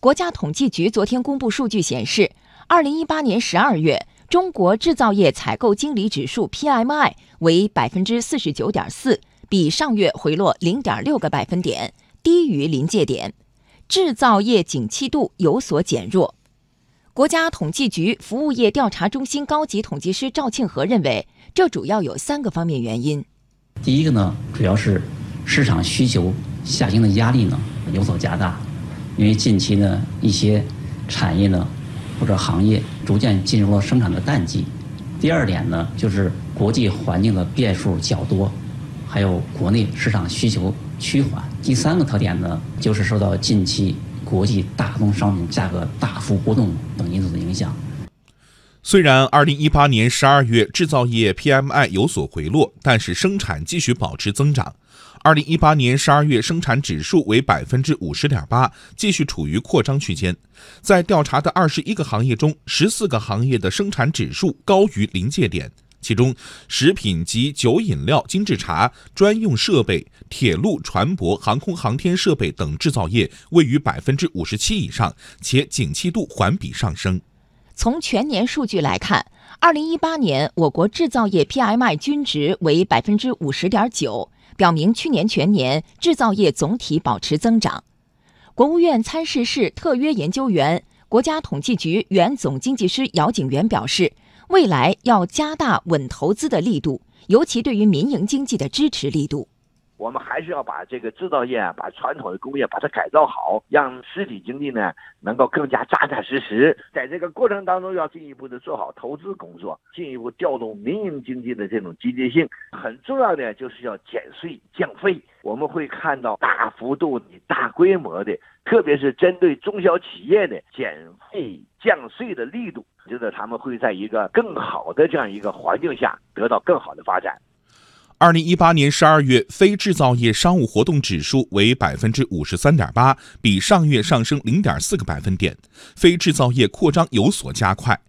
国家统计局昨天公布数据显示，二零一八年十二月，中国制造业采购经理指数 PMI 为百分之四十九点四，比上月回落零点六个百分点，低于临界点，制造业景气度有所减弱。国家统计局服务业调查中心高级统计师赵庆和认为，这主要有三个方面原因。第一个呢，主要是市场需求下行的压力呢有所加大。因为近期呢，一些产业呢或者行业逐渐进入了生产的淡季。第二点呢，就是国际环境的变数较多，还有国内市场需求趋缓。第三个特点呢，就是受到近期国际大宗商品价格大幅波动等因素的影响。虽然2018年12月制造业 PMI 有所回落，但是生产继续保持增长。二零一八年十二月生产指数为百分之五十点八，继续处于扩张区间。在调查的二十一个行业中，十四个行业的生产指数高于临界点，其中食品及酒饮料、精制茶、专用设备、铁路、船舶、航空航天设备等制造业位于百分之五十七以上，且景气度环比上升。从全年数据来看，二零一八年我国制造业 PMI 均值为百分之五十点九。表明去年全年制造业总体保持增长。国务院参事室特约研究员、国家统计局原总经济师姚景元表示，未来要加大稳投资的力度，尤其对于民营经济的支持力度。我们还是要把这个制造业啊，把传统的工业把它改造好，让实体经济呢能够更加扎扎实实。在这个过程当中，要进一步的做好投资工作，进一步调动民营经济的这种积极性。很重要的就是要减税降费。我们会看到大幅度的、大规模的，特别是针对中小企业的减费降税的力度，觉得他们会在一个更好的这样一个环境下得到更好的发展。二零一八年十二月非制造业商务活动指数为百分之五十三点八，比上月上升零点四个百分点，非制造业扩张有所加快。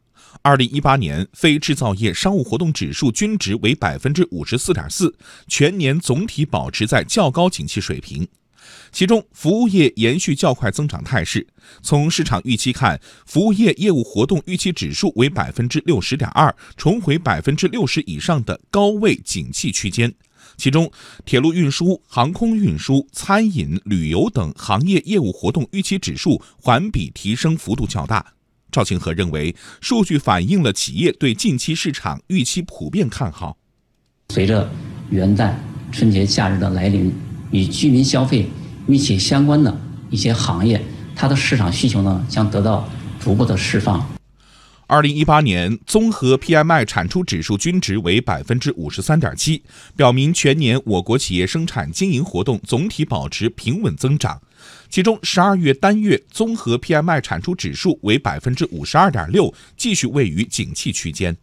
二零一八年非制造业商务活动指数均值为百分之五十四点四，全年总体保持在较高景气水平。其中，服务业延续较快增长态势。从市场预期看，服务业业务活动预期指数为百分之六十点二，重回百分之六十以上的高位景气区间。其中，铁路运输、航空运输、餐饮、旅游等行业业务活动预期指数环比提升幅度较大。赵庆和认为，数据反映了企业对近期市场预期普遍看好。随着元旦、春节假日的来临，与居民消费。密切相关的一些行业，它的市场需求呢将得到逐步的释放。二零一八年综合 PMI 产出指数均值为百分之五十三点七，表明全年我国企业生产经营活动总体保持平稳增长。其中，十二月单月综合 PMI 产出指数为百分之五十二点六，继续位于景气区间。